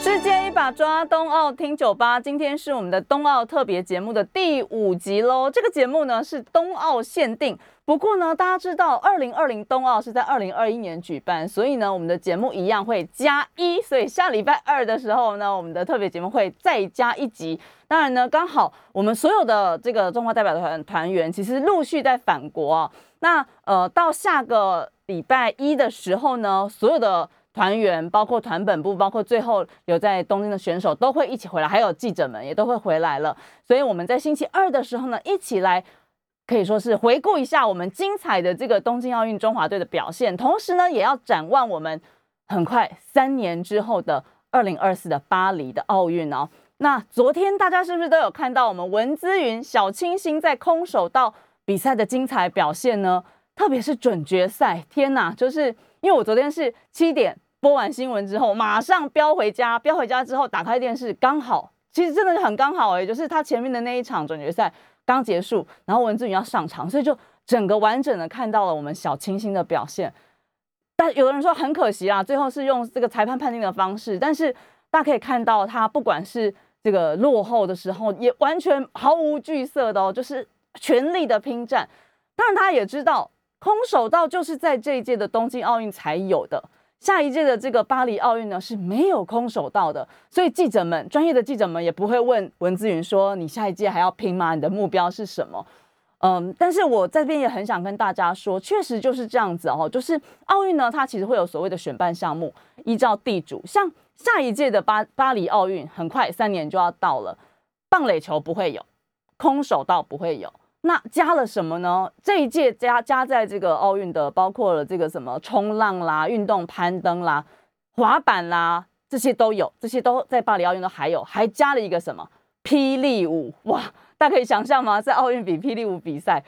世界一把抓，冬奥听酒吧。今天是我们的冬奥特别节目的第五集喽。这个节目呢是冬奥限定，不过呢，大家知道二零二零冬奥是在二零二一年举办，所以呢，我们的节目一样会加一。所以下礼拜二的时候呢，我们的特别节目会再加一集。当然呢，刚好我们所有的这个中华代表团团员其实陆续在返国啊。那呃，到下个礼拜一的时候呢，所有的。团员包括团本部，包括最后留在东京的选手都会一起回来，还有记者们也都会回来了。所以我们在星期二的时候呢，一起来可以说是回顾一下我们精彩的这个东京奥运中华队的表现，同时呢，也要展望我们很快三年之后的二零二四的巴黎的奥运哦。那昨天大家是不是都有看到我们文姿云、小清新在空手道比赛的精彩表现呢？特别是准决赛，天哪，就是。因为我昨天是七点播完新闻之后，马上飙回家，飙回家之后打开电视，刚好，其实真的是很刚好哎，就是他前面的那一场总决赛刚结束，然后文志宇要上场，所以就整个完整的看到了我们小清新的表现。但有的人说很可惜啊，最后是用这个裁判判定的方式，但是大家可以看到他不管是这个落后的时候，也完全毫无惧色的哦，就是全力的拼战。当然他也知道。空手道就是在这一届的东京奥运才有的，下一届的这个巴黎奥运呢是没有空手道的，所以记者们、专业的记者们也不会问文姿云说：“你下一届还要拼吗？你的目标是什么？”嗯，但是我这边也很想跟大家说，确实就是这样子哦，就是奥运呢，它其实会有所谓的选办项目，依照地主，像下一届的巴巴黎奥运，很快三年就要到了，棒垒球不会有，空手道不会有。那加了什么呢？这一届加加在这个奥运的，包括了这个什么冲浪啦、运动攀登啦、滑板啦，这些都有，这些都在巴黎奥运都还有，还加了一个什么霹雳舞哇！大家可以想象吗？在奥运比霹雳舞比赛，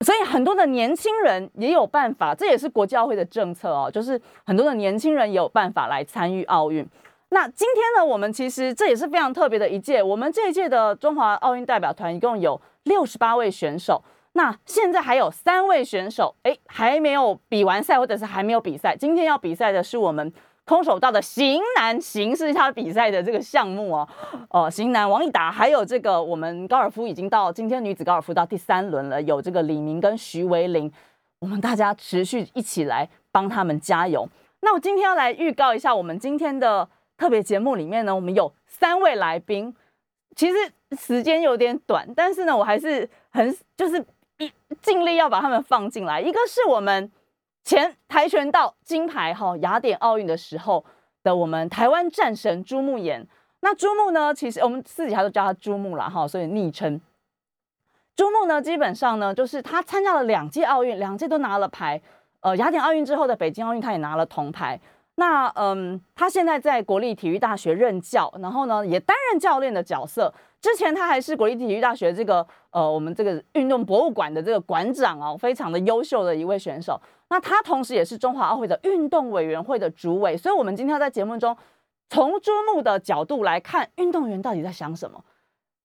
所以很多的年轻人也有办法，这也是国际奥会的政策哦，就是很多的年轻人也有办法来参与奥运。那今天呢，我们其实这也是非常特别的一届，我们这一届的中华奥运代表团一共有。六十八位选手，那现在还有三位选手，哎，还没有比完赛，或者是还没有比赛。今天要比赛的是我们空手道的型男，型是他比赛的这个项目哦，哦，型男王一达，还有这个我们高尔夫已经到今天女子高尔夫到第三轮了，有这个李明跟徐维玲，我们大家持续一起来帮他们加油。那我今天要来预告一下，我们今天的特别节目里面呢，我们有三位来宾。其实时间有点短，但是呢，我还是很就是一尽力要把他们放进来。一个是我们前跆拳道金牌哈雅典奥运的时候的我们台湾战神朱木炎。那朱木呢，其实我们私底下都叫他朱木了哈，所以昵称朱木呢，基本上呢，就是他参加了两届奥运，两届都拿了牌。呃，雅典奥运之后的北京奥运，他也拿了铜牌。那嗯，他现在在国立体育大学任教，然后呢也担任教练的角色。之前他还是国立体育大学这个呃我们这个运动博物馆的这个馆长哦，非常的优秀的一位选手。那他同时也是中华奥会的运动委员会的主委，所以我们今天要在节目中从朱木的角度来看运动员到底在想什么。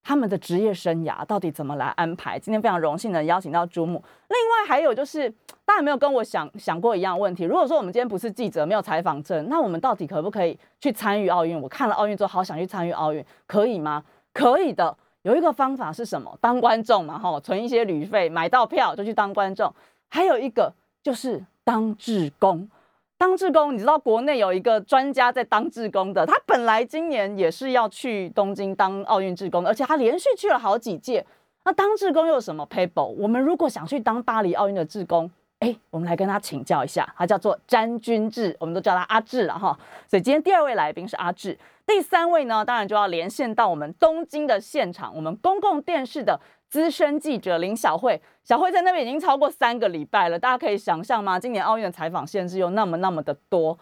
他们的职业生涯到底怎么来安排？今天非常荣幸的邀请到朱木。另外还有就是，大家有没有跟我想想过一样问题？如果说我们今天不是记者，没有采访证，那我们到底可不可以去参与奥运？我看了奥运之后，好想去参与奥运，可以吗？可以的。有一个方法是什么？当观众嘛，哈，存一些旅费，买到票就去当观众。还有一个就是当志工。当志工，你知道国内有一个专家在当志工的，他本来今年也是要去东京当奥运志工，而且他连续去了好几届。那当志工又有什么 paper？我们如果想去当巴黎奥运的志工，哎，我们来跟他请教一下，他叫做詹君志，我们都叫他阿志了哈。所以今天第二位来宾是阿志，第三位呢，当然就要连线到我们东京的现场，我们公共电视的。资深记者林小慧，小慧在那边已经超过三个礼拜了，大家可以想象吗？今年奥运的采访限制又那么那么的多，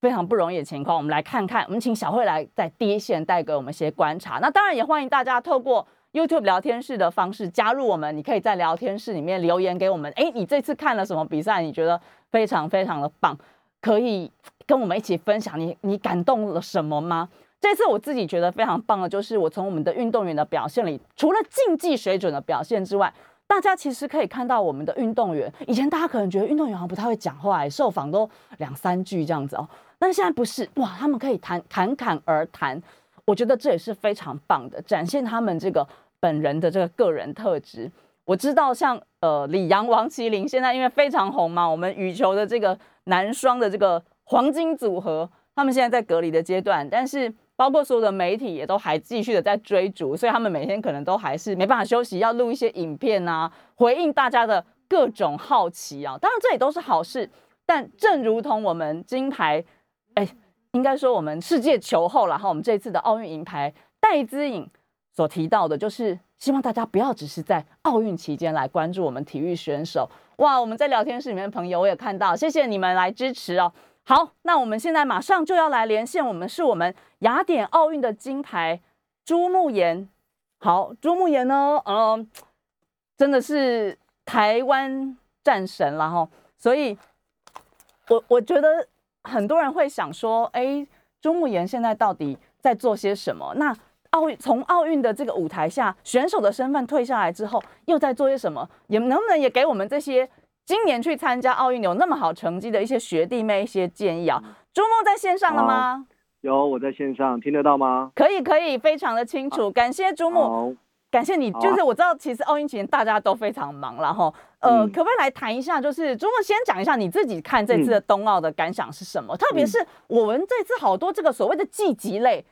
非常不容易的情况。我们来看看，我们请小慧来在第一线带给我们一些观察。那当然也欢迎大家透过 YouTube 聊天室的方式加入我们，你可以在聊天室里面留言给我们。哎，你这次看了什么比赛？你觉得非常非常的棒，可以跟我们一起分享你你感动了什么吗？这次我自己觉得非常棒的，就是我从我们的运动员的表现里，除了竞技水准的表现之外，大家其实可以看到我们的运动员。以前大家可能觉得运动员好像不太会讲话，受访都两三句这样子哦，但现在不是哇，他们可以谈侃侃而谈，我觉得这也是非常棒的，展现他们这个本人的这个个人特质。我知道像呃李阳、王麒麟现在因为非常红嘛，我们羽球的这个男双的这个黄金组合，他们现在在隔离的阶段，但是。包括所有的媒体也都还继续的在追逐，所以他们每天可能都还是没办法休息，要录一些影片啊，回应大家的各种好奇啊。当然这也都是好事，但正如同我们金牌，哎，应该说我们世界球后然后我们这次的奥运银牌戴资颖所提到的，就是希望大家不要只是在奥运期间来关注我们体育选手。哇，我们在聊天室里面的朋友我也看到，谢谢你们来支持哦。好，那我们现在马上就要来连线，我们是我们雅典奥运的金牌朱慕言。好，朱慕言呢，嗯，真的是台湾战神了哈。所以，我我觉得很多人会想说，哎，朱慕言现在到底在做些什么？那奥运从奥运的这个舞台下，选手的身份退下来之后，又在做些什么？也能不能也给我们这些？今年去参加奥运有那么好成绩的一些学弟妹一些建议啊，朱梦在线上了吗？有，我在线上，听得到吗？可以，可以，非常的清楚。感谢朱梦，感谢你。就是我知道，其实奥运期间大家都非常忙了哈。呃，可不可以来谈一下？就是朱梦先讲一下你自己看这次的冬奥的感想是什么？特别是我们这次好多这个所谓的积极类，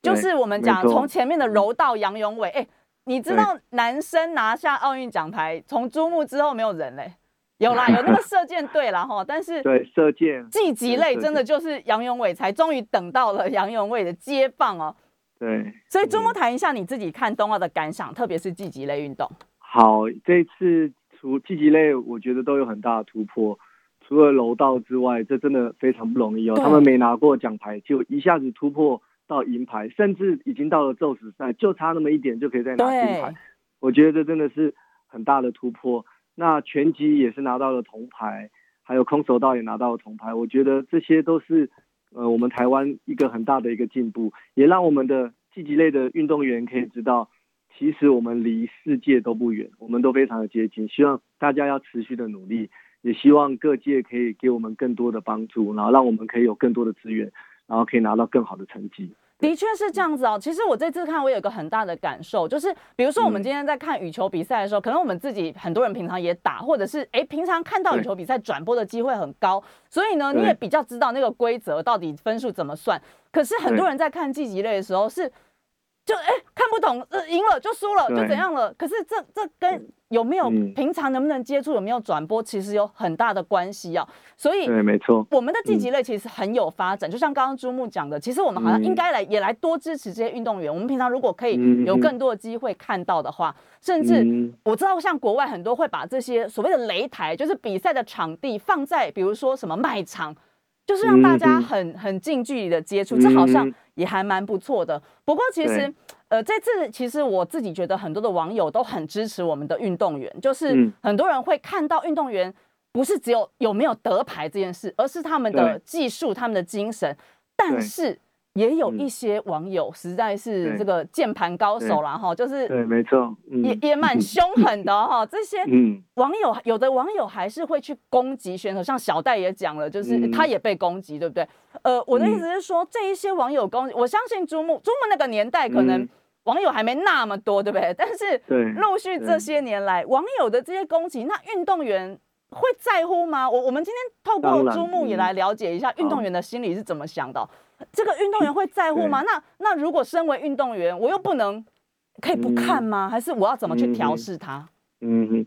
就是我们讲从前面的柔道杨永伟，哎，你知道男生拿下奥运奖牌，从朱木之后没有人嘞。有啦，有那个射箭队啦哈，但是对射箭季级类真的就是杨永伟才终于等到了杨永伟的接棒哦。对，所以周末谈一下你自己看冬奥的感想，特别是季级类运动。好，这次除季级类，我觉得都有很大的突破。除了柔道之外，这真的非常不容易哦。他们没拿过奖牌，就一下子突破到银牌，甚至已经到了宙斯赛，就差那么一点就可以再拿金牌。我觉得这真的是很大的突破。那拳击也是拿到了铜牌，还有空手道也拿到了铜牌。我觉得这些都是呃我们台湾一个很大的一个进步，也让我们的积极类的运动员可以知道，其实我们离世界都不远，我们都非常的接近。希望大家要持续的努力，也希望各界可以给我们更多的帮助，然后让我们可以有更多的资源，然后可以拿到更好的成绩。的确是这样子哦。其实我这次看，我有一个很大的感受，就是比如说我们今天在看羽球比赛的时候，可能我们自己很多人平常也打，或者是哎平常看到羽球比赛转播的机会很高，所以呢你也比较知道那个规则到底分数怎么算。可是很多人在看季节类的时候是。就哎看不懂，呃赢了就输了就怎样了？可是这这跟有没有平常能不能接触，有没有转播，其实有很大的关系啊。所以对，没错，我们的积极类其实很有发展。就像刚刚朱木讲的，其实我们好像应该来也来多支持这些运动员。我们平常如果可以有更多的机会看到的话，甚至我知道像国外很多会把这些所谓的擂台，就是比赛的场地放在比如说什么卖场，就是让大家很很近距离的接触，这好像。也还蛮不错的，不过其实，呃，这次其实我自己觉得很多的网友都很支持我们的运动员，就是很多人会看到运动员不是只有有没有得牌这件事，而是他们的技术、他们的精神，但是。也有一些网友实在是这个键盘高手了哈，就是对，没错，也也蛮凶狠的哈。这些网友有的网友还是会去攻击选手，像小戴也讲了，就是他也被攻击，对不对？呃，我的意思是说，这一些网友攻击，我相信朱木朱木那个年代可能网友还没那么多，对不对？但是陆续这些年来，网友的这些攻击，那运动员会在乎吗？我我们今天透过朱木也来了解一下运动员的心理是怎么想的。这个运动员会在乎吗？那那如果身为运动员，我又不能可以不看吗？还是我要怎么去调试他？嗯，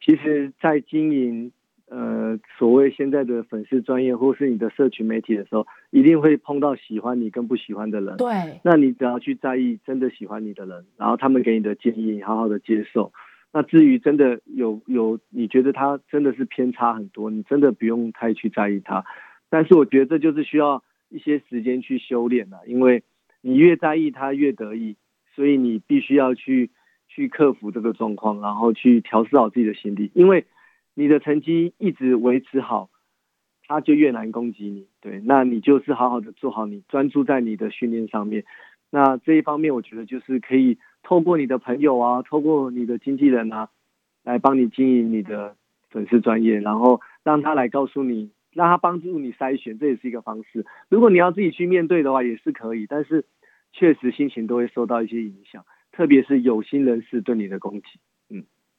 其实，在经营呃所谓现在的粉丝专业或是你的社群媒体的时候，一定会碰到喜欢你跟不喜欢的人。对，那你只要去在意真的喜欢你的人，然后他们给你的建议，好好的接受。那至于真的有有你觉得他真的是偏差很多，你真的不用太去在意他。但是我觉得这就是需要。一些时间去修炼了，因为你越在意他越得意，所以你必须要去去克服这个状况，然后去调试好自己的心理。因为你的成绩一直维持好，他就越难攻击你。对，那你就是好好的做好你，专注在你的训练上面。那这一方面，我觉得就是可以透过你的朋友啊，透过你的经纪人啊，来帮你经营你的粉丝专业，然后让他来告诉你，让他帮助你筛选，这也是一个方式。如果你要自己去面对的话，也是可以，但是确实心情都会受到一些影响，特别是有心人士对你的攻击。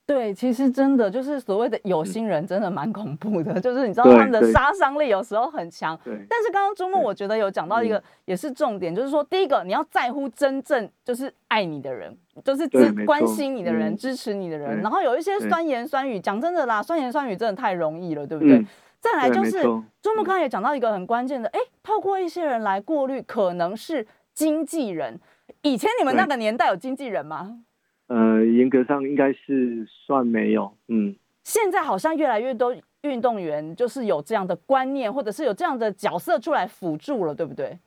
对，其实真的就是所谓的有心人，真的蛮恐怖的。就是你知道他们的杀伤力有时候很强。对。但是刚刚朱木我觉得有讲到一个也是重点，就是说第一个你要在乎真正就是爱你的人，就是支关心你的人、支持你的人。然后有一些酸言酸语，讲真的啦，酸言酸语真的太容易了，对不对？再来就是朱木刚刚也讲到一个很关键的，哎，透过一些人来过滤，可能是经纪人。以前你们那个年代有经纪人吗？呃，严格上应该是算没有，嗯。现在好像越来越多运动员就是有这样的观念，或者是有这样的角色出来辅助了，对不对？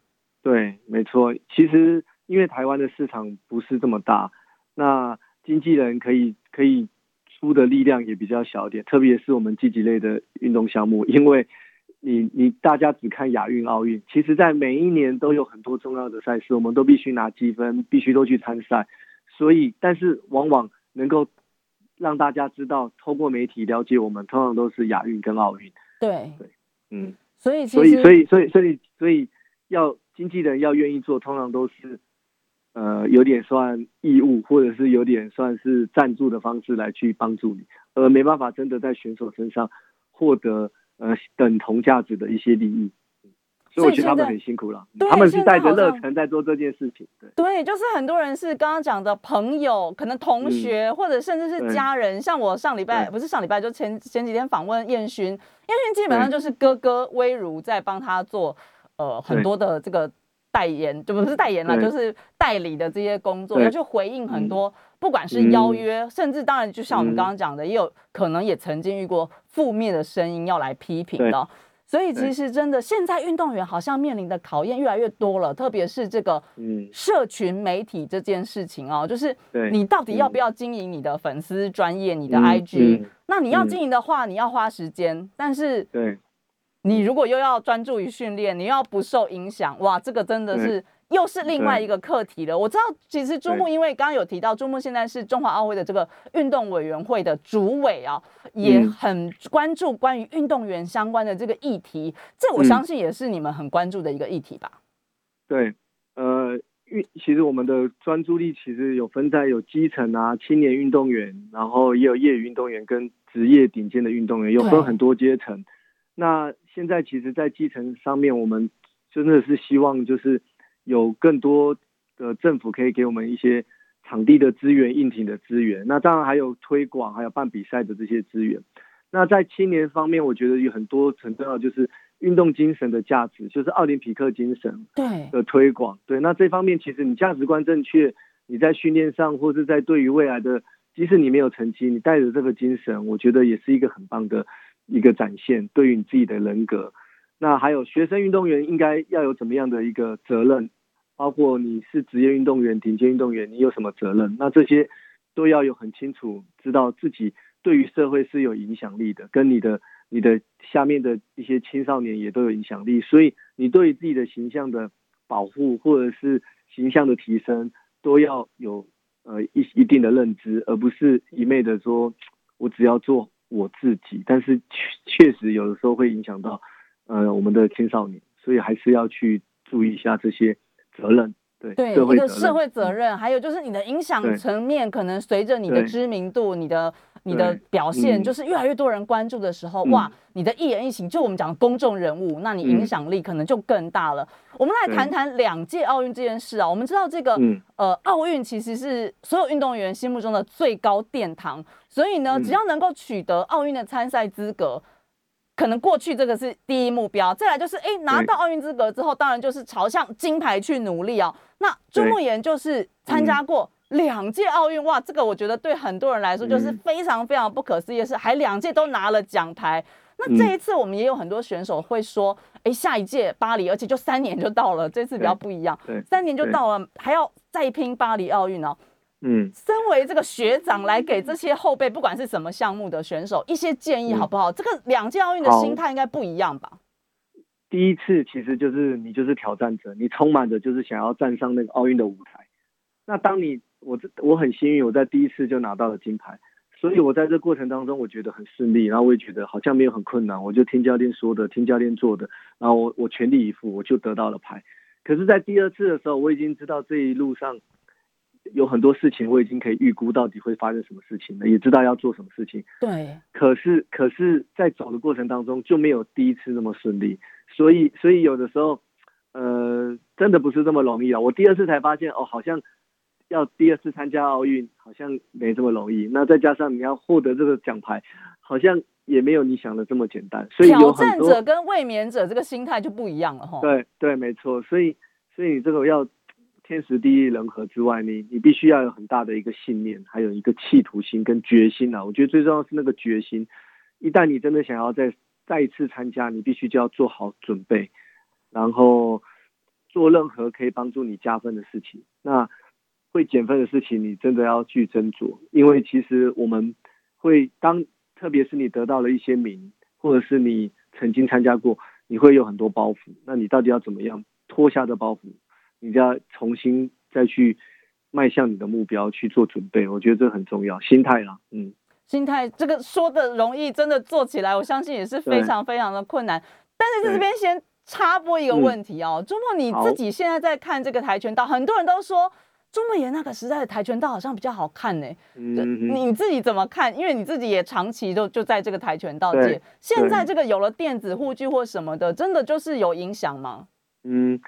对，没错。其实因为台湾的市场不是这么大，那经纪人可以可以出的力量也比较小一点，特别是我们积极类的运动项目，因为你你大家只看亚运、奥运，其实在每一年都有很多重要的赛事，我们都必须拿积分，必须都去参赛。所以，但是往往能够让大家知道，透过媒体了解我们，通常都是亚运跟奥运。对对，嗯，所以所以所以所以所以所以要经纪人要愿意做，通常都是呃有点算义务，或者是有点算是赞助的方式来去帮助你，而没办法真的在选手身上获得呃等同价值的一些利益。所以我觉得他们很辛苦了，他们是带着热忱在做这件事情。对，对，就是很多人是刚刚讲的朋友，可能同学或者甚至是家人。像我上礼拜不是上礼拜，就前前几天访问燕勋，燕勋基本上就是哥哥威如在帮他做呃很多的这个代言，就不是代言了，就是代理的这些工作，要去回应很多不管是邀约，甚至当然就像我们刚刚讲的，也有可能也曾经遇过负面的声音要来批评的。所以其实真的，现在运动员好像面临的考验越来越多了，特别是这个社群媒体这件事情哦，就是你到底要不要经营你的粉丝专业、你的 IG？那你要经营的话，你要花时间，但是对，你如果又要专注于训练，你又要不受影响，哇，这个真的是。又是另外一个课题了。我知道，其实朱木因为刚刚有提到，朱木现在是中华奥会的这个运动委员会的主委啊，也很关注关于运动员相关的这个议题。这我相信也是你们很关注的一个议题吧？对，呃，运其实我们的专注力其实有分在有基层啊、青年运动员，然后也有业余运动员跟职业顶尖的运动员，有分很多阶层。那现在其实，在基层上面，我们真的是希望就是。有更多的政府可以给我们一些场地的资源、硬体的资源，那当然还有推广、还有办比赛的这些资源。那在青年方面，我觉得有很多很重要，就是运动精神的价值，就是奥林匹克精神对的推广。对，那这方面其实你价值观正确，你在训练上或是在对于未来的，即使你没有成绩，你带着这个精神，我觉得也是一个很棒的一个展现，对于你自己的人格。那还有学生运动员应该要有怎么样的一个责任？包括你是职业运动员、顶尖运动员，你有什么责任？那这些都要有很清楚，知道自己对于社会是有影响力的，跟你的、你的下面的一些青少年也都有影响力。所以你对自己的形象的保护，或者是形象的提升，都要有呃一一定的认知，而不是一昧的说我只要做我自己。但是确确实有的时候会影响到呃我们的青少年，所以还是要去注意一下这些。责任对对一个社会责任，还有就是你的影响层面，可能随着你的知名度、你的你的表现，就是越来越多人关注的时候，哇，你的一言一行，就我们讲公众人物，那你影响力可能就更大了。我们来谈谈两届奥运这件事啊，我们知道这个呃，奥运其实是所有运动员心目中的最高殿堂，所以呢，只要能够取得奥运的参赛资格。可能过去这个是第一目标，再来就是哎拿到奥运资格之后，当然就是朝向金牌去努力哦。那朱慕言就是参加过两届奥运，哇，这个我觉得对很多人来说就是非常非常不可思议的是，还两届都拿了奖牌。那这一次我们也有很多选手会说，哎，下一届巴黎，而且就三年就到了，这次比较不一样，三年就到了，还要再拼巴黎奥运哦。嗯，身为这个学长来给这些后辈，不管是什么项目的选手一些建议，好不好？这个两届奥运的心态应该不一样吧？第一次其实就是你就是挑战者，你充满着就是想要站上那个奥运的舞台。那当你我这我很幸运，我在第一次就拿到了金牌，所以我在这过程当中我觉得很顺利，然后我也觉得好像没有很困难，我就听教练说的，听教练做的，然后我我全力以赴，我就得到了牌。可是，在第二次的时候，我已经知道这一路上有很多事情，我已经可以预估到底会发生什么事情了，也知道要做什么事情。对。可是，可是在走的过程当中就没有第一次那么顺利。所以，所以有的时候，呃，真的不是这么容易啊！我第二次才发现，哦，好像要第二次参加奥运，好像没这么容易。那再加上你要获得这个奖牌，好像也没有你想的这么简单。所以，挑战者跟卫冕者这个心态就不一样了，哈。对对，没错。所以，所以你这个要天时地利人和之外，你你必须要有很大的一个信念，还有一个企图心跟决心啊！我觉得最重要是那个决心。一旦你真的想要再再一次参加，你必须就要做好准备，然后做任何可以帮助你加分的事情。那会减分的事情，你真的要去斟酌，因为其实我们会当，特别是你得到了一些名，或者是你曾经参加过，你会有很多包袱。那你到底要怎么样脱下这包袱？你就要重新再去迈向你的目标去做准备。我觉得这很重要，心态啦，嗯。心态这个说的容易，真的做起来，我相信也是非常非常的困难。但是在这边先插播一个问题哦，周末你自己现在在看这个跆拳道，很多人都说周末演那个时代的跆拳道好像比较好看呢。嗯，你自己怎么看？因为你自己也长期都就在这个跆拳道界，现在这个有了电子护具或什么的，真的就是有影响吗？嗯。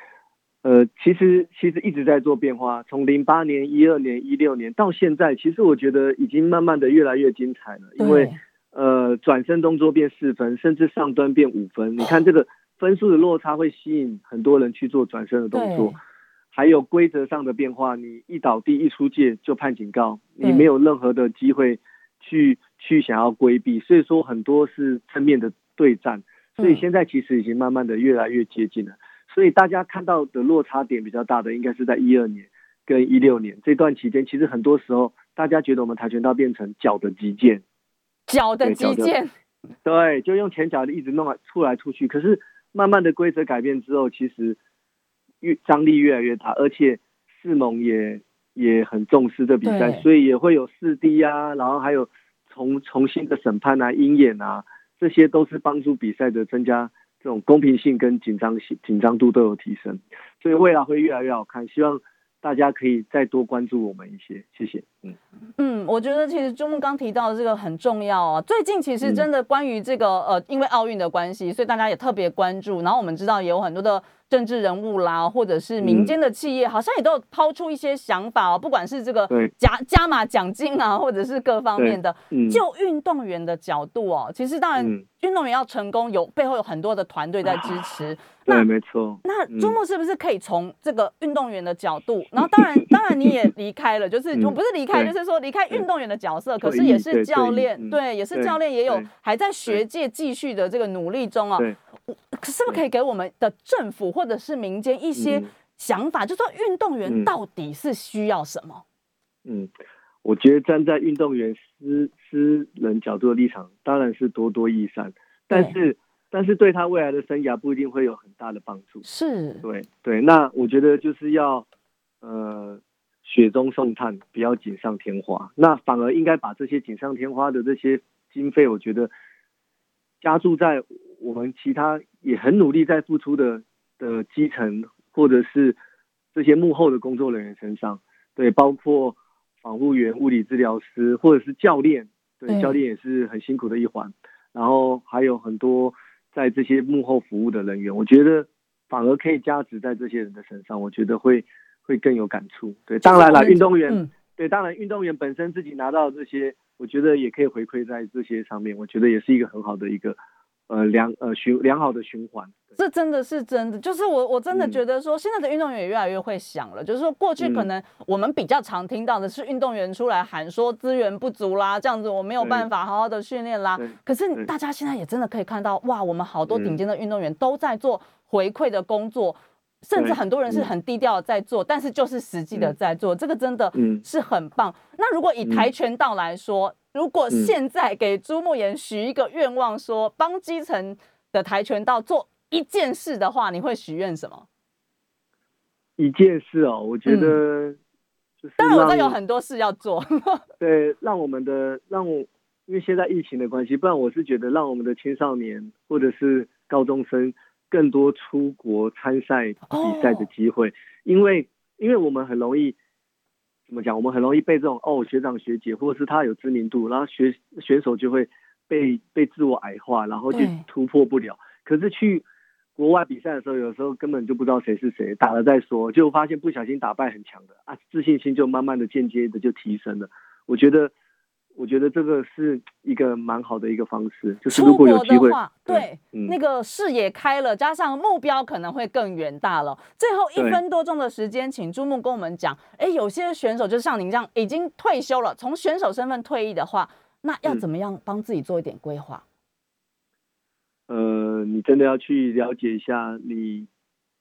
呃，其实其实一直在做变化，从零八年、一二年、一六年到现在，其实我觉得已经慢慢的越来越精彩了。因为呃，转身动作变四分，甚至上端变五分。你看这个 分数的落差会吸引很多人去做转身的动作。还有规则上的变化，你一倒地一出界就判警告，你没有任何的机会去去想要规避。所以说很多是正面的对战，所以现在其实已经慢慢的越来越接近了。所以大家看到的落差点比较大的，应该是在一二年跟一六年这段期间。其实很多时候，大家觉得我们跆拳道变成脚的击剑，脚的击剑，对，就用前脚一直弄来出来出去。可是慢慢的规则改变之后，其实越张力越来越大，而且四盟也也很重视这比赛，所以也会有四 D 啊，然后还有重重新的审判啊、鹰眼啊，这些都是帮助比赛的增加。这种公平性跟紧张性、紧张度都有提升，所以未来会越来越好看。希望大家可以再多关注我们一些，谢谢。嗯嗯，我觉得其实朱木刚提到的这个很重要啊。最近其实真的关于这个呃，因为奥运的关系，所以大家也特别关注。然后我们知道也有很多的。政治人物啦，或者是民间的企业，好像也都有抛出一些想法哦。不管是这个加加码奖金啊，或者是各方面的，就运动员的角度哦，其实当然运动员要成功，有背后有很多的团队在支持。对，没错。那朱木是不是可以从这个运动员的角度？然后当然，当然你也离开了，就是我不是离开，就是说离开运动员的角色，可是也是教练，对，也是教练，也有还在学界继续的这个努力中啊。是不是可以给我们的政府或者是民间一些想法？就说运动员到底是需要什么？嗯，我觉得站在运动员私私人角度的立场，当然是多多益善，但是但是对他未来的生涯不一定会有很大的帮助。是，对对。那我觉得就是要呃雪中送炭，不要锦上添花。那反而应该把这些锦上添花的这些经费，我觉得加注在。我们其他也很努力在付出的的基层，或者是这些幕后的工作人员身上，对，包括防护员、物理治疗师，或者是教练，对，教练也是很辛苦的一环。然后还有很多在这些幕后服务的人员，我觉得反而可以加值在这些人的身上，我觉得会会更有感触。对，当然了，运动员，对，当然运动员本身自己拿到这些，我觉得也可以回馈在这些上面，我觉得也是一个很好的一个。呃，良呃循良好的循环，这真的是真的。就是我我真的觉得说，现在的运动员也越来越会想了。就是说，过去可能我们比较常听到的是运动员出来喊说资源不足啦，这样子我没有办法好好的训练啦。可是大家现在也真的可以看到，哇，我们好多顶尖的运动员都在做回馈的工作，甚至很多人是很低调的在做，但是就是实际的在做，这个真的是很棒。那如果以跆拳道来说，如果现在给朱慕言许一个愿望，说帮基层的跆拳道做一件事的话，你会许愿什么？一件事哦，我觉得就是，当然我知道有很多事要做。对，让我们的让我，因为现在疫情的关系，不然我是觉得让我们的青少年或者是高中生更多出国参赛比赛的机会，因为因为我们很容易怎么讲，我们很容易被这种哦学长学姐或者是他有知名度，然后学选手就会被被自我矮化，然后就突破不了。可是去。国外比赛的时候，有时候根本就不知道谁是谁，打了再说，就发现不小心打败很强的啊，自信心就慢慢的、间接的就提升了。我觉得，我觉得这个是一个蛮好的一个方式，就是如果有机会，对，那个视野开了，加上目标可能会更远大了。最后一分多钟的时间，请朱木跟我们讲，哎，有些选手就像您这样已经退休了，从选手身份退役的话，那要怎么样帮自己做一点规划？呃，你真的要去了解一下，你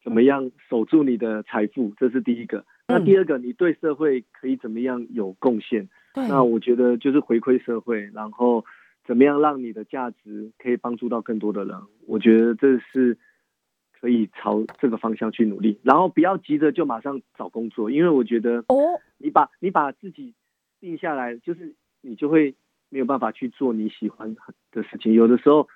怎么样守住你的财富，这是第一个。那第二个，你对社会可以怎么样有贡献？那我觉得就是回馈社会，然后怎么样让你的价值可以帮助到更多的人？我觉得这是可以朝这个方向去努力，然后不要急着就马上找工作，因为我觉得哦，你把你把自己定下来，就是你就会没有办法去做你喜欢的事情。有的时候。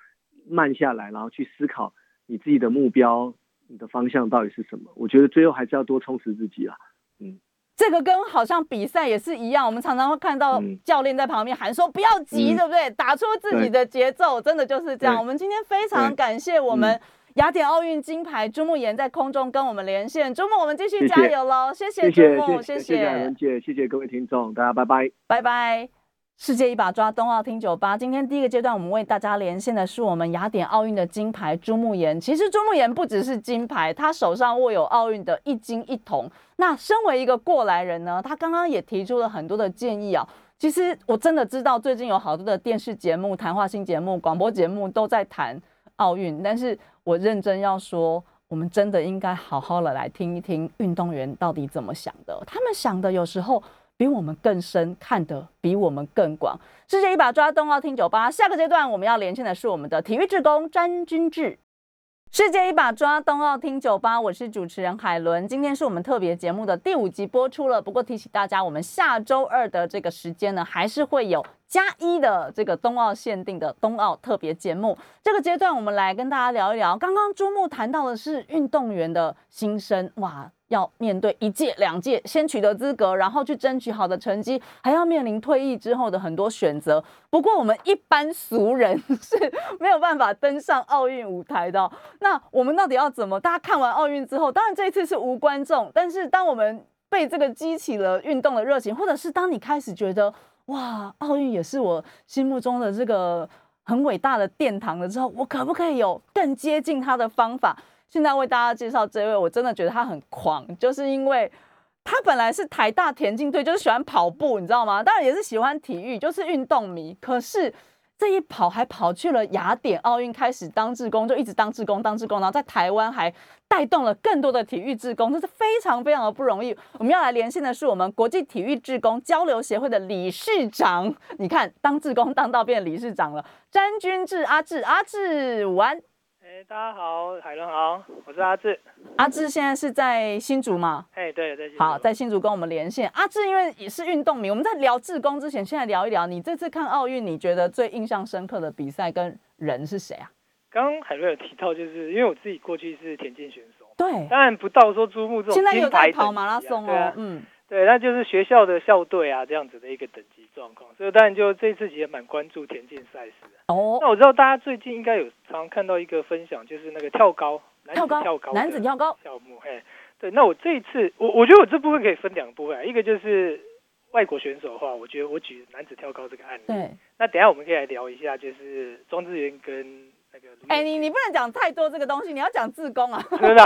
慢下来，然后去思考你自己的目标，你的方向到底是什么？我觉得最后还是要多充实自己啊。嗯，这个跟好像比赛也是一样，我们常常会看到教练在旁边喊说：“不要急，对不对？打出自己的节奏。”真的就是这样。我们今天非常感谢我们雅典奥运金牌朱慕言在空中跟我们连线。朱慕，我们继续加油喽！谢谢朱慕，谢谢文姐，谢谢各位听众，大家拜拜，拜拜。世界一把抓，冬奥听酒吧。今天第一个阶段，我们为大家连线的是我们雅典奥运的金牌朱慕言。其实朱慕言不只是金牌，他手上握有奥运的一金一铜。那身为一个过来人呢，他刚刚也提出了很多的建议啊。其实我真的知道，最近有好多的电视节目、谈话性节目、广播节目都在谈奥运。但是我认真要说，我们真的应该好好的来听一听运动员到底怎么想的。他们想的有时候。比我们更深，看得比我们更广。世界一把抓，冬奥听酒吧。下个阶段我们要连线的是我们的体育志工詹君志。世界一把抓，冬奥听酒吧。我是主持人海伦。今天是我们特别节目的第五集播出了。不过提醒大家，我们下周二的这个时间呢，还是会有加一的这个冬奥限定的冬奥特别节目。这个阶段我们来跟大家聊一聊。刚刚朱木谈到的是运动员的心声，哇。要面对一届、两届先取得资格，然后去争取好的成绩，还要面临退役之后的很多选择。不过，我们一般俗人是没有办法登上奥运舞台的。那我们到底要怎么？大家看完奥运之后，当然这一次是无观众，但是当我们被这个激起了运动的热情，或者是当你开始觉得哇，奥运也是我心目中的这个很伟大的殿堂了之后，我可不可以有更接近它的方法？现在为大家介绍这位，我真的觉得他很狂，就是因为他本来是台大田径队，就是喜欢跑步，你知道吗？当然也是喜欢体育，就是运动迷。可是这一跑还跑去了雅典奥运，开始当志工，就一直当志工，当志工，然后在台湾还带动了更多的体育志工，这是非常非常的不容易。我们要来连线的是我们国际体育志工交流协会的理事长，你看当志工当到变理事长了，詹君志阿志阿志午安。哎，大家好，海伦好，我是阿志。阿志现在是在新竹吗？哎，对，在好，在新竹跟我们连线。阿志因为也是运动迷，我们在聊志工之前，现在聊一聊，你这次看奥运，你觉得最印象深刻的比赛跟人是谁啊？刚刚海伦有提到，就是因为我自己过去是田径选手，对，当然不到说珠穆这种现在有在跑马拉松哦，嗯。对，那就是学校的校队啊，这样子的一个等级状况，所以当然就这次也蛮关注田径赛事的。哦，那我知道大家最近应该有常常看到一个分享，就是那个跳高，跳高，跳高，男子跳高项目。嘿，对，那我这一次，我我觉得我这部分可以分两部分，一个就是外国选手的话，我觉得我举男子跳高这个案例。对，那等下我们可以来聊一下，就是庄智渊跟那个。哎，你你不能讲太多这个东西，你要讲自宫啊。真的？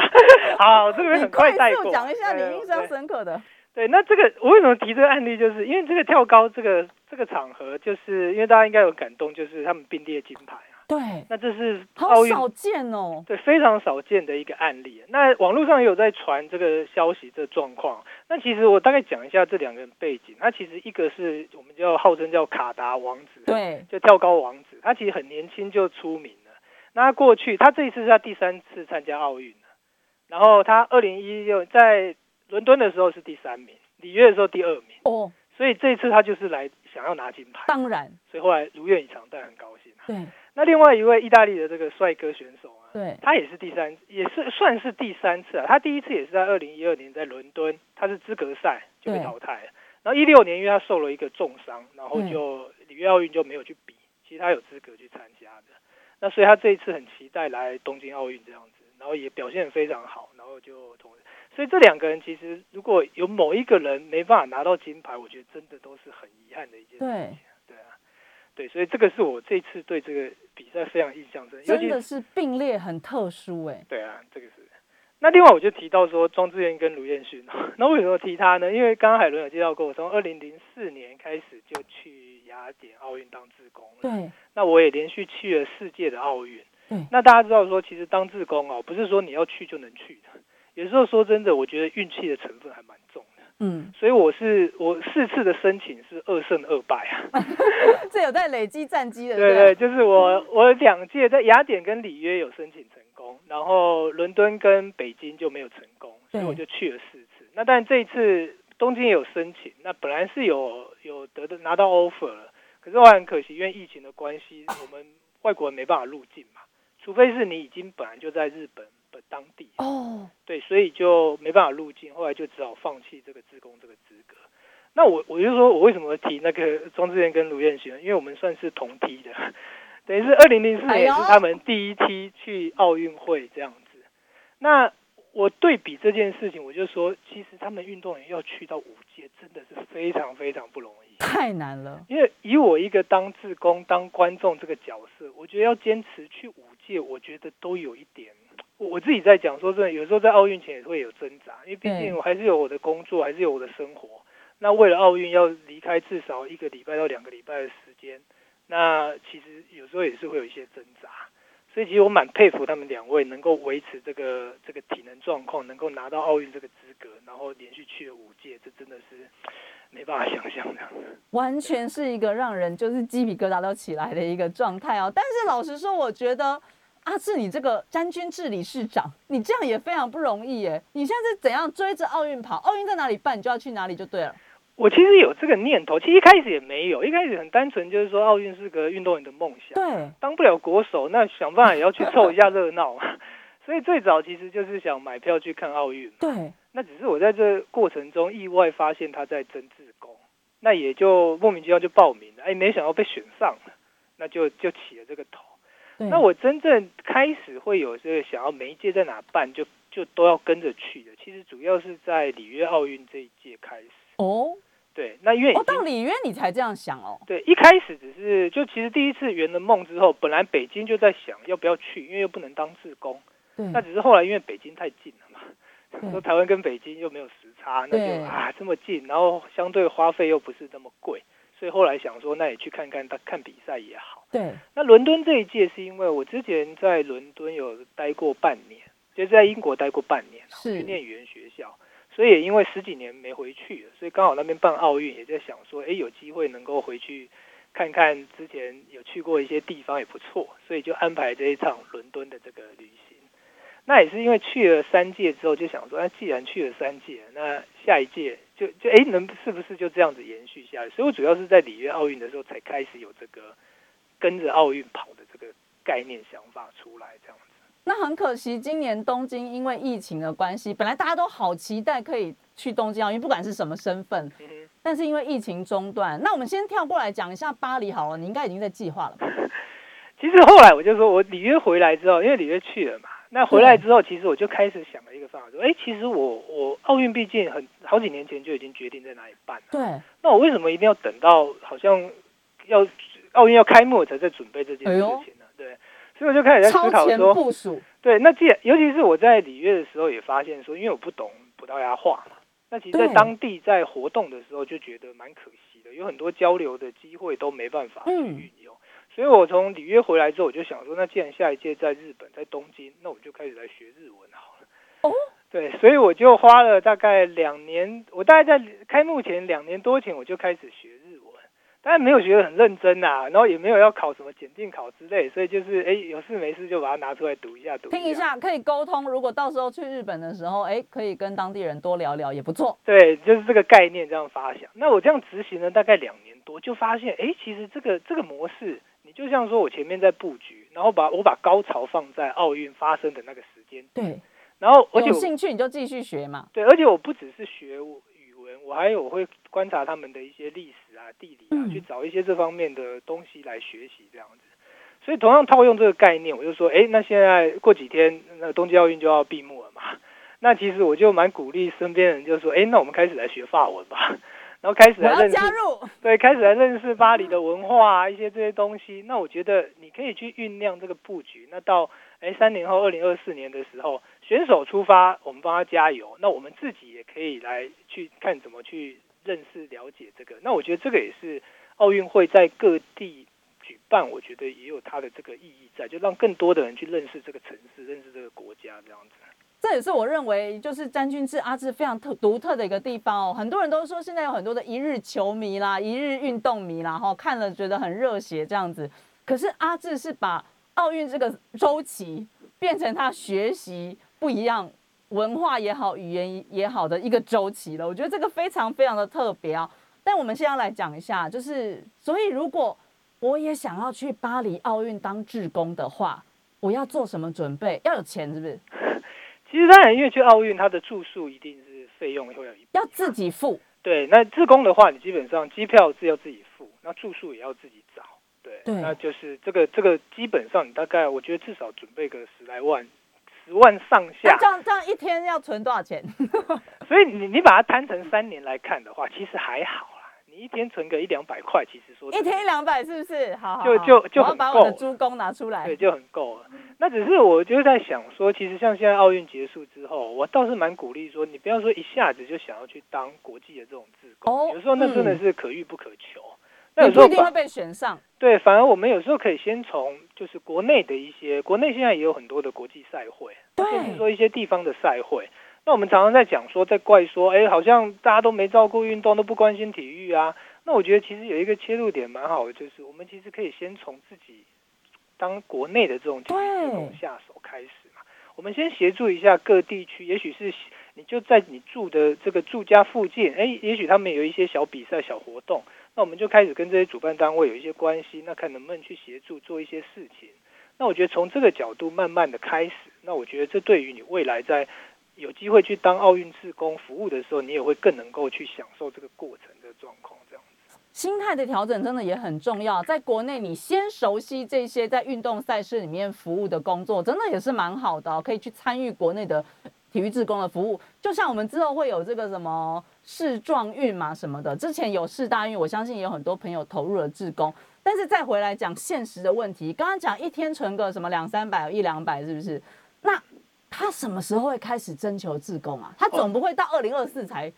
好，这个 很快带过。讲一下你印象深刻的。对，那这个我为什么提这个案例，就是因为这个跳高这个这个场合，就是因为大家应该有感动，就是他们并列金牌啊。对，那这是好少见哦。对，非常少见的一个案例。那网络上也有在传这个消息，这状况。那其实我大概讲一下这两个人背景。他其实一个是我们叫号称叫卡达王子，对，就跳高王子。他其实很年轻就出名了。那过去他这一次是他第三次参加奥运然后他二零一六在伦敦的时候是第三名，里约的时候第二名哦，所以这一次他就是来想要拿金牌。当然，所以后来如愿以偿，但很高兴。对，那另外一位意大利的这个帅哥选手啊，对，他也是第三，也是算是第三次啊。他第一次也是在二零一二年在伦敦，他是资格赛就被淘汰了。然后一六年因为他受了一个重伤，然后就里约奥运就没有去比，其实他有资格去参加的。那所以他这一次很期待来东京奥运这样子。然后也表现非常好，然后就同，所以这两个人其实如果有某一个人没办法拿到金牌，我觉得真的都是很遗憾的一件事情。对啊，对，所以这个是我这次对这个比赛非常印象深，真的是并列很特殊哎。对啊，这个是。那另外我就提到说庄智渊跟卢彦勋，那为什么提他呢？因为刚刚海伦有介绍过，我从二零零四年开始就去雅典奥运当志工了。对。那我也连续去了世界的奥运。那大家知道说，其实当志工哦，不是说你要去就能去的。有时候说真的，我觉得运气的成分还蛮重的。嗯，所以我是我四次的申请是二胜二败啊。这有在累积战绩的。对对，就是我我两届在雅典跟里约有申请成功，然后伦敦跟北京就没有成功，所以我就去了四次。那但这一次东京也有申请，那本来是有有得的拿到 offer 了，可是我很可惜，因为疫情的关系，我们外国人没办法入境嘛。除非是你已经本来就在日本的当地哦，对，所以就没办法入境，后来就只好放弃这个自工这个资格。那我我就说我为什么提那个 庄智渊跟卢彦勋？因为我们算是同梯的，等于是二零零四年是他们第一梯去奥运会这样子。那我对比这件事情，我就说，其实他们运动员要去到五届，真的是非常非常不容易。太难了，因为以我一个当志工、当观众这个角色，我觉得要坚持去五届，我觉得都有一点。我我自己在讲说真的，有时候在奥运前也会有挣扎，因为毕竟我还是有我的工作，还是有我的生活。那为了奥运要离开至少一个礼拜到两个礼拜的时间，那其实有时候也是会有一些挣扎。所以其实我蛮佩服他们两位能够维持这个这个体能状况，能够拿到奥运这个资格，然后连续去了五届，这真的是。没办法想象的，完全是一个让人就是鸡皮疙瘩都起来的一个状态哦。但是老实说，我觉得阿志，你这个詹军治理事长，你这样也非常不容易耶。你现在是怎样追着奥运跑？奥运在哪里办，你就要去哪里就对了。我其实有这个念头，其实一开始也没有，一开始很单纯，就是说奥运是个运动员的梦想。对，当不了国手，那想办法也要去凑一下热闹。所以最早其实就是想买票去看奥运。对。那只是我在这过程中意外发现他在争自工，那也就莫名其妙就报名了，哎，没想到被选上了，那就就起了这个头。那我真正开始会有这个想要每一届在哪办，就就都要跟着去的。其实主要是在里约奥运这一届开始。哦，对，那因为哦到里约你才这样想哦。对，一开始只是就其实第一次圆了梦之后，本来北京就在想要不要去，因为又不能当志工。对，那只是后来因为北京太近了嘛。说台湾跟北京又没有时差，那就啊这么近，然后相对花费又不是那么贵，所以后来想说，那也去看看他看比赛也好。对，那伦敦这一届是因为我之前在伦敦有待过半年，就是在英国待过半年，去念语言学校，所以也因为十几年没回去了，所以刚好那边办奥运，也在想说，哎，有机会能够回去看看之前有去过一些地方也不错，所以就安排这一场伦敦的这个旅行。那也是因为去了三届之后，就想说，那既然去了三届，那下一届就就哎，能是不是就这样子延续下来？所以我主要是在里约奥运的时候才开始有这个跟着奥运跑的这个概念想法出来，这样子。那很可惜，今年东京因为疫情的关系，本来大家都好期待可以去东京奥运，不管是什么身份，但是因为疫情中断。那我们先跳过来讲一下巴黎好了，你应该已经在计划了吧？其实后来我就说，我里约回来之后，因为里约去了嘛。那回来之后，其实我就开始想了一个方法，说：哎，其实我我奥运毕竟很好几年前就已经决定在哪里办了。对。那我为什么一定要等到好像要奥运要开幕才在准备这件事情呢？对。所以我就开始在思考说，部署。对，那既然尤其是我在里约的时候也发现说，因为我不懂葡萄牙话嘛，那其实在当地在活动的时候就觉得蛮可惜的，有很多交流的机会都没办法去运用。所以我从里约回来之后，我就想说，那既然下一届在日本，在东京，那我就开始来学日文好了。哦，对，所以我就花了大概两年，我大概在开幕前两年多前，我就开始学。当然没有学得很认真呐，然后也没有要考什么检定考之类，所以就是哎有事没事就把它拿出来读一下，读听一下可以沟通。如果到时候去日本的时候，哎，可以跟当地人多聊聊也不错。对，就是这个概念这样发想。那我这样执行了大概两年多，就发现哎，其实这个这个模式，你就像说我前面在布局，然后把我把高潮放在奥运发生的那个时间，对，然后而且有兴趣你就继续学嘛。对，而且我不只是学我还有会观察他们的一些历史啊、地理啊，去找一些这方面的东西来学习这样子。所以同样套用这个概念，我就说，哎，那现在过几天，那冬季奥运就要闭幕了嘛。那其实我就蛮鼓励身边人，就说，哎，那我们开始来学法文吧。然后开始来认识，对，开始来认识巴黎的文化啊，一些这些东西。那我觉得你可以去酝酿这个布局。那到哎三年后，二零二四年的时候。选手出发，我们帮他加油。那我们自己也可以来去看怎么去认识、了解这个。那我觉得这个也是奥运会在各地举办，我觉得也有它的这个意义在，就让更多的人去认识这个城市、认识这个国家这样子。这也是我认为就是詹俊志阿志非常特独特的一个地方哦。很多人都说现在有很多的一日球迷啦、一日运动迷啦，哈，看了觉得很热血这样子。可是阿志是把奥运这个周期变成他学习。不一样文化也好，语言也好的一个周期了。我觉得这个非常非常的特别啊。但我们现在来讲一下，就是所以如果我也想要去巴黎奥运当志工的话，我要做什么准备？要有钱是不是？其实当然，因为去奥运，它的住宿一定是费用会有一要自己付。对，那志工的话，你基本上机票是要自己付，那住宿也要自己找。对，那就是这个这个基本上你大概我觉得至少准备个十来万。十万上下，这样这样一天要存多少钱？所以你你把它摊成三年来看的话，其实还好啦。你一天存个一两百块，其实说一天一两百是不是？好，就就就很够。把我的猪工拿出来，对，就很够了。那只是我就在想说，其实像现在奥运结束之后，我倒是蛮鼓励说，你不要说一下子就想要去当国际的这种自工，有时候那真的是可遇不可求。那不一定会被选上。对，反而我们有时候可以先从就是国内的一些，国内现在也有很多的国际赛会，甚至说一些地方的赛会。那我们常常在讲说，在怪说，哎，好像大家都没照顾运动，都不关心体育啊。那我觉得其实有一个切入点蛮好的，就是我们其实可以先从自己当国内的这种体育下手开始嘛。我们先协助一下各地区，也许是你就在你住的这个住家附近，哎，也许他们有一些小比赛、小活动。那我们就开始跟这些主办单位有一些关系，那看能不能去协助做一些事情。那我觉得从这个角度慢慢的开始，那我觉得这对于你未来在有机会去当奥运志工服务的时候，你也会更能够去享受这个过程的状况。这样子，心态的调整真的也很重要。在国内，你先熟悉这些在运动赛事里面服务的工作，真的也是蛮好的，可以去参与国内的。体育志工的服务，就像我们之后会有这个什么市壮运嘛什么的，之前有市大运，我相信也有很多朋友投入了志工。但是再回来讲现实的问题，刚刚讲一天存个什么两三百、一两百，是不是？那他什么时候会开始征求自工啊？他总不会到二零二四才？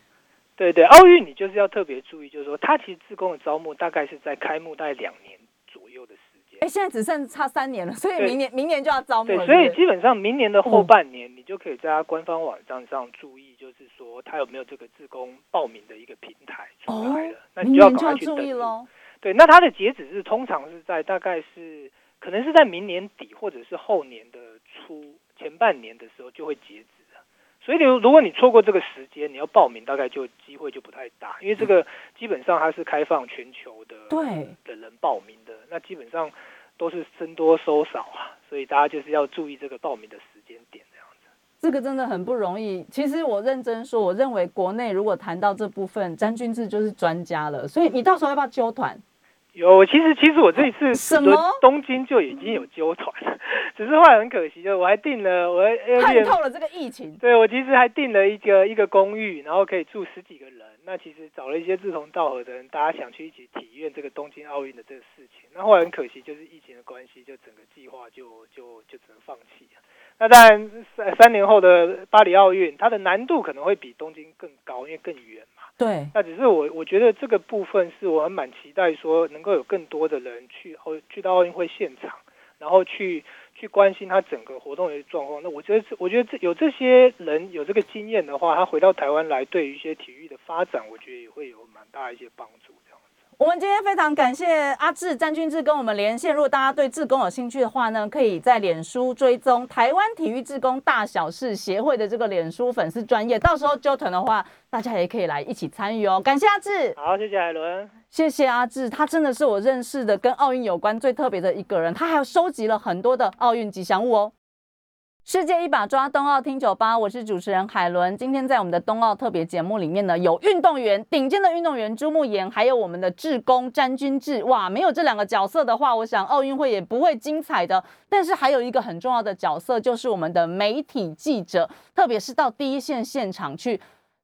对对，奥运你就是要特别注意，就是说他其实自工的招募大概是在开幕大概两年左右的时间。哎，现在只剩差三年了，所以明年明年就要招募了。对，所以基本上明年的后半年，你就可以在他官方网站上注意，就是说他有没有这个自工报名的一个平台出来了。那你就要赶快去注意喽。对，那它的截止是通常是在大概是可能是在明年底或者是后年的初前半年的时候就会截止。所以，如如果你错过这个时间，你要报名，大概就机会就不太大，因为这个基本上它是开放全球的，对的人报名的，那基本上都是增多收少啊，所以大家就是要注意这个报名的时。这个真的很不容易。其实我认真说，我认为国内如果谈到这部分，詹君志就是专家了。所以你到时候要不要揪团？有，其实其实我这一次什么东京就已经有揪团了，只是后来很可惜，就我还订了，我看透了这个疫情。对，我其实还订了一个一个公寓，然后可以住十几个人。那其实找了一些志同道合的人，大家想去一起体验这个东京奥运的这个事情。那后来很可惜，就是疫情的关系，就整个计划就就就只能放弃了。那当然三三年后的巴黎奥运，它的难度可能会比东京更高，因为更远嘛。对，那只是我我觉得这个部分是我蛮期待说能够有更多的人去后去到奥运会现场，然后去去关心他整个活动的状况。那我觉得我觉得这有这些人有这个经验的话，他回到台湾来，对于一些体育的发展，我觉得也会有蛮大一些帮助。我们今天非常感谢阿志詹君志跟我们连线。如果大家对志工有兴趣的话呢，可以在脸书追踪台湾体育志工大小事协会的这个脸书粉丝专业，到时候揪团的话，大家也可以来一起参与哦。感谢阿志，好，谢谢海伦，谢谢阿志，他真的是我认识的跟奥运有关最特别的一个人，他还收集了很多的奥运吉祥物哦。世界一把抓，冬奥听酒吧，我是主持人海伦。今天在我们的冬奥特别节目里面呢，有运动员，顶尖的运动员朱慕言，还有我们的志工詹君志。哇，没有这两个角色的话，我想奥运会也不会精彩的。但是还有一个很重要的角色，就是我们的媒体记者，特别是到第一线现场去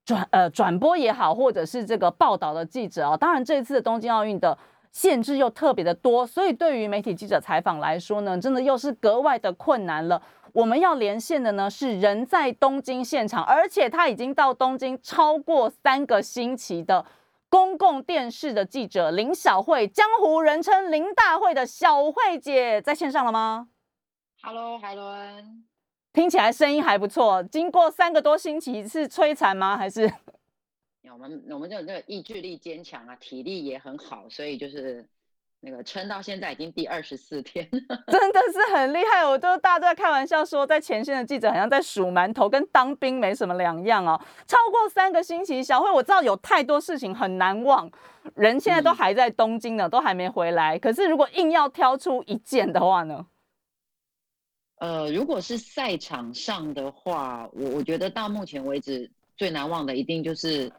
转呃转播也好，或者是这个报道的记者啊。当然，这一次的东京奥运的限制又特别的多，所以对于媒体记者采访来说呢，真的又是格外的困难了。我们要连线的呢是人在东京现场，而且他已经到东京超过三个星期的公共电视的记者林小慧，江湖人称林大会的小慧姐在线上了吗？Hello，海伦，听起来声音还不错。经过三个多星期是摧残吗？还是？我们我们就那个意志力坚强啊，体力也很好，所以就是。那个撑到现在已经第二十四天，真的是很厉害。我都大家都在开玩笑说，在前线的记者好像在数馒头，跟当兵没什么两样哦。超过三个星期，小慧我知道有太多事情很难忘，人现在都还在东京呢，都还没回来。可是如果硬要挑出一件的话呢？呃，如果是赛场上的话，我我觉得到目前为止最难忘的一定就是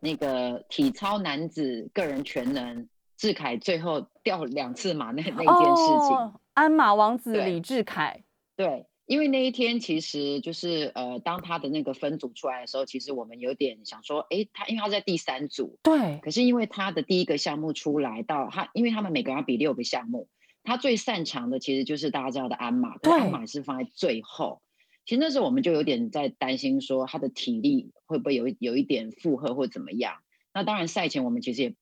那个体操男子个人全能。志凯最后掉两次马那那件事情，鞍马王子李志凯，对，因为那一天其实就是呃，当他的那个分组出来的时候，其实我们有点想说，哎，他因为他在第三组，对，可是因为他的第一个项目出来到他，因为他们每个人要比六个项目，他最擅长的其实就是大家知道的鞍马，对，鞍马是放在最后，其实那时候我们就有点在担心说他的体力会不会有有一点负荷或怎么样，那当然赛前我们其实也。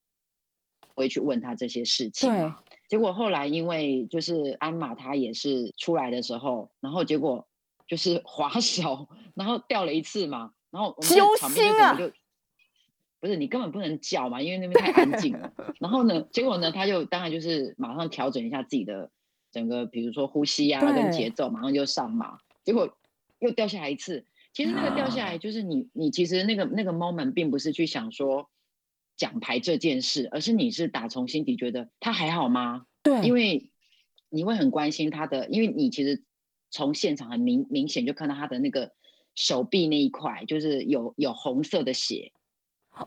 会去问他这些事情，对。结果后来因为就是鞍马他也是出来的时候，然后结果就是滑 手，然后掉了一次嘛，然后我们场边就 不是你根本不能叫嘛，因为那边太安静了。然后呢，结果呢，他就当然就是马上调整一下自己的整个，比如说呼吸啊跟节奏，马上就上马。结果又掉下来一次。其实那个掉下来就是你你其实那个那个 moment 并不是去想说。奖牌这件事，而是你是打从心底觉得他还好吗？对，因为你会很关心他的，因为你其实从现场很明明显就看到他的那个手臂那一块，就是有有红色的血。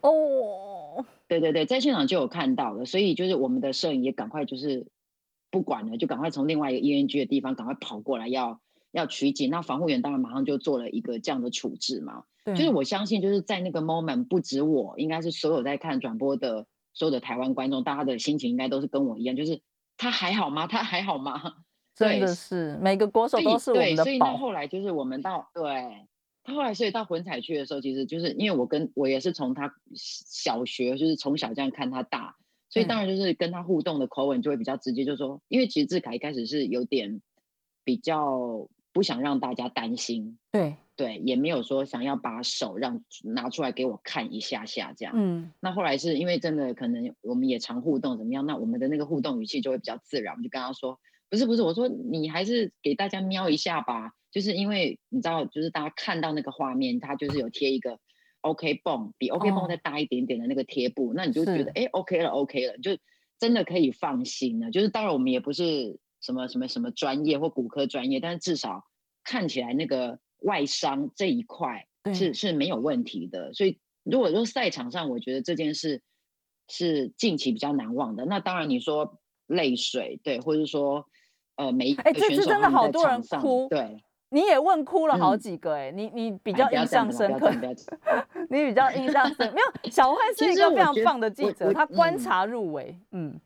哦，对对对，在现场就有看到了，所以就是我们的摄影也赶快就是不管了，就赶快从另外一个 E N G 的地方赶快跑过来要要取景。那防护员当然马上就做了一个这样的处置嘛。就是我相信，就是在那个 moment，不止我，应该是所有在看转播的所有的台湾观众，大家的心情应该都是跟我一样，就是他还好吗？他还好吗？真的是每个国手都是我们的所以那后来就是我们到对他后来，所以到混彩区的时候，其实就是因为我跟我也是从他小学就是从小这样看他大，所以当然就是跟他互动的口吻就会比较直接，就说因为其实志凯一开始是有点比较不想让大家担心，对。对，也没有说想要把手让拿出来给我看一下下这样。嗯，那后来是因为真的可能我们也常互动怎么样？那我们的那个互动语气就会比较自然，我就跟他说：“不是不是，我说你还是给大家瞄一下吧。”就是因为你知道，就是大家看到那个画面，他就是有贴一个 OK 泵，比 OK 泵再大一点点的那个贴布，那你就觉得哎 OK 了 OK 了，就真的可以放心了。就是当然我们也不是什么什么什么专业或骨科专业，但是至少看起来那个。外伤这一块是是没有问题的，所以如果说赛场上，我觉得这件事是近期比较难忘的。那当然你说泪水，对，或者说呃，每一个选手真的好多人哭，对，你也问哭了好几个，哎，你你比较印象深刻，你比较印象深，没有小慧是一个非常棒的记者，他观察入围，嗯，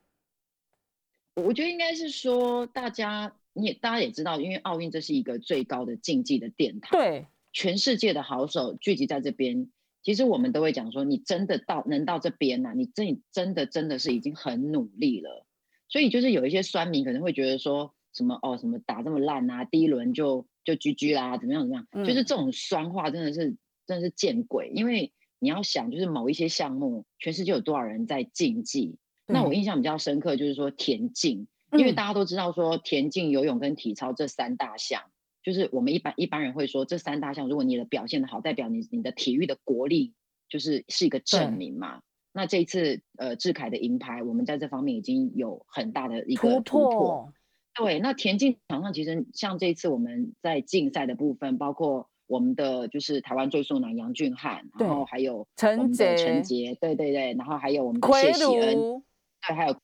我觉得应该是说大家。你也大家也知道，因为奥运这是一个最高的竞技的殿堂，对，全世界的好手聚集在这边。其实我们都会讲说，你真的到能到这边呢，你真真的真的是已经很努力了。所以就是有一些酸民可能会觉得说什么哦，什么打这么烂啊，第一轮就就 GG 啦，怎么样怎么样？就是这种酸话真的是真的是见鬼。因为你要想，就是某一些项目，全世界有多少人在竞技？那我印象比较深刻就是说田径，因为大家都知道说田径、游泳跟体操这三大项，就是我们一般一般人会说这三大项，如果你的表现的好，代表你你的体育的国力就是是一个证明嘛。那这一次呃志凯的银牌，我们在这方面已经有很大的一个突破。对，那田径场上其实像这一次我们在竞赛的部分，包括我们的就是台湾最速男杨俊翰，然后还有陈杰，陈杰，对对对，然后还有我们的谢喜恩，对，还有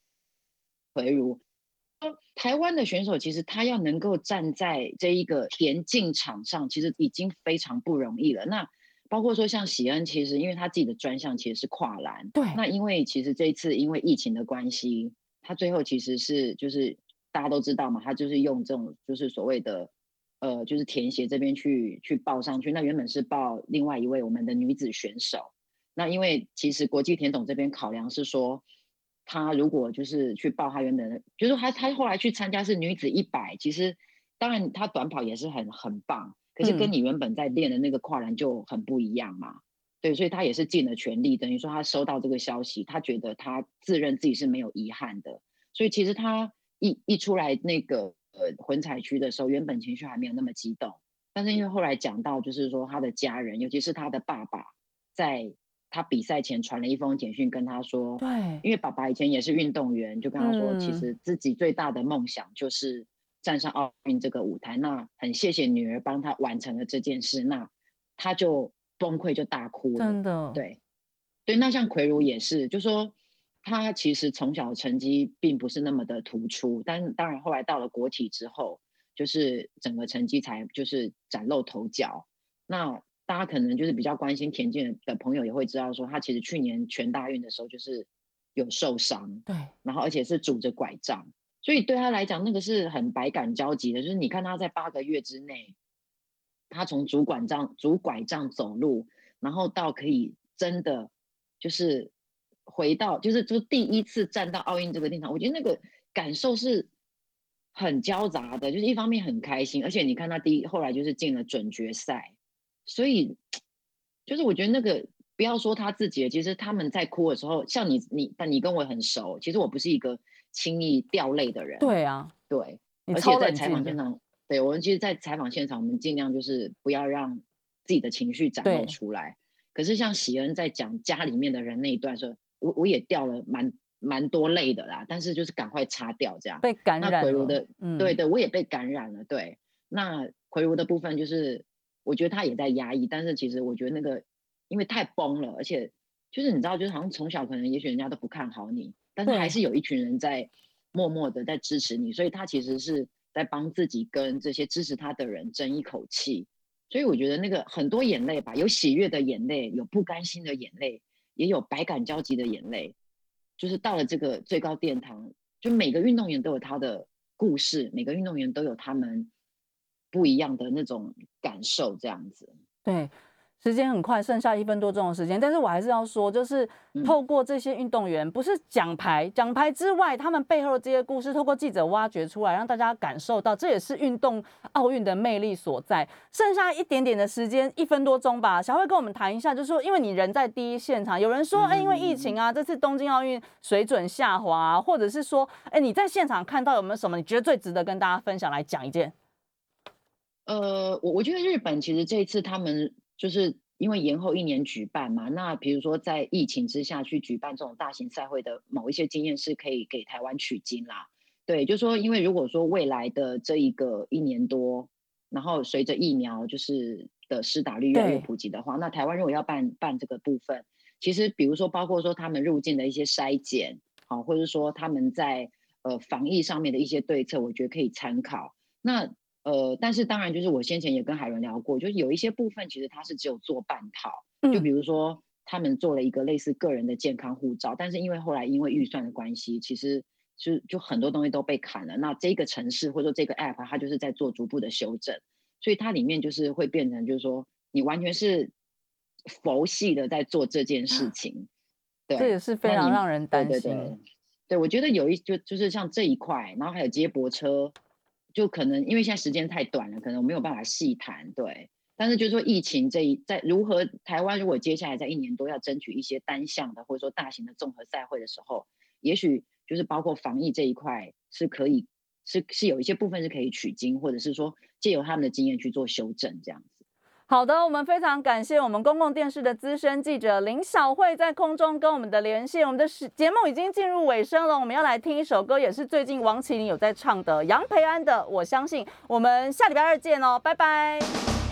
奎如。台湾的选手其实他要能够站在这一个田径场上，其实已经非常不容易了。那包括说像喜恩，其实因为他自己的专项其实是跨栏，对。那因为其实这一次因为疫情的关系，他最后其实是就是。大家都知道嘛，他就是用这种就是所谓的，呃，就是田协这边去去报上去。那原本是报另外一位我们的女子选手。那因为其实国际田总这边考量是说，他如果就是去报他原本的，就是他他后来去参加是女子一百，其实当然他短跑也是很很棒，可是跟你原本在练的那个跨栏就很不一样嘛。对，所以他也是尽了全力，等于说他收到这个消息，他觉得他自认自己是没有遗憾的。所以其实他。一一出来那个呃混采区的时候，原本情绪还没有那么激动，但是因为后来讲到，就是说他的家人，尤其是他的爸爸，在他比赛前传了一封简讯跟他说，对，因为爸爸以前也是运动员，就跟他说，其实自己最大的梦想就是站上奥运这个舞台，那很谢谢女儿帮他完成了这件事，那他就崩溃就大哭了，真的，对，对，那像奎如也是，就说。他其实从小成绩并不是那么的突出，但当然后来到了国体之后，就是整个成绩才就是崭露头角。那大家可能就是比较关心田径的朋友也会知道，说他其实去年全大运的时候就是有受伤，对，然后而且是拄着拐杖，所以对他来讲那个是很百感交集的。就是你看他在八个月之内，他从拄拐杖、拄拐杖走路，然后到可以真的就是。回到就是就第一次站到奥运这个殿堂，我觉得那个感受是很交杂的，就是一方面很开心，而且你看他第一后来就是进了准决赛，所以就是我觉得那个不要说他自己，其实他们在哭的时候，像你你但你跟我很熟，其实我不是一个轻易掉泪的人，对啊，对，而且在采访现场，对我们其实，在采访现场，我们尽量就是不要让自己的情绪展露出来。可是像喜恩在讲家里面的人那一段时候。我我也掉了蛮蛮多泪的啦，但是就是赶快擦掉这样。被感染。那奎如的，对对，我也被感染了。对，那奎如的部分就是，我觉得他也在压抑，但是其实我觉得那个因为太崩了，而且就是你知道，就是好像从小可能也许人家都不看好你，但是还是有一群人在默默的在支持你，所以他其实是在帮自己跟这些支持他的人争一口气。所以我觉得那个很多眼泪吧，有喜悦的眼泪，有不甘心的眼泪。也有百感交集的眼泪，就是到了这个最高殿堂，就每个运动员都有他的故事，每个运动员都有他们不一样的那种感受，这样子。对。时间很快，剩下一分多钟的时间，但是我还是要说，就是透过这些运动员，不是奖牌，奖牌之外，他们背后的这些故事，透过记者挖掘出来，让大家感受到，这也是运动奥运的魅力所在。剩下一点点的时间，一分多钟吧，小慧跟我们谈一下，就是说，因为你人在第一现场，有人说，哎，因为疫情啊，这次东京奥运水准下滑，或者是说，哎，你在现场看到有没有什么你觉得最值得跟大家分享来讲一件？呃，我我觉得日本其实这一次他们。就是因为延后一年举办嘛，那比如说在疫情之下去举办这种大型赛会的某一些经验是可以给台湾取经啦。对，就说因为如果说未来的这一个一年多，然后随着疫苗就是的施打率越来越普及的话，那台湾如果要办办这个部分，其实比如说包括说他们入境的一些筛检，好，或者说他们在呃防疫上面的一些对策，我觉得可以参考。那呃，但是当然，就是我先前也跟海伦聊过，就是有一些部分其实他是只有做半套，就比如说他们做了一个类似个人的健康护照，但是因为后来因为预算的关系，其实就就很多东西都被砍了。那这个城市或者说这个 app，它就是在做逐步的修正，所以它里面就是会变成就是说你完全是佛系的在做这件事 情，对，这也是非常让人担心。对，我觉得有一就就是像这一块，然后还有接驳车。就可能因为现在时间太短了，可能我没有办法细谈。对，但是就是说疫情这一在如何台湾如果接下来在一年多要争取一些单项的或者说大型的综合赛会的时候，也许就是包括防疫这一块是可以是是有一些部分是可以取经，或者是说借由他们的经验去做修正这样子。好的，我们非常感谢我们公共电视的资深记者林小慧在空中跟我们的连线。我们的时节目已经进入尾声了，我们要来听一首歌，也是最近王麒麟有在唱的杨培安的《我相信》。我们下礼拜二见哦，拜拜。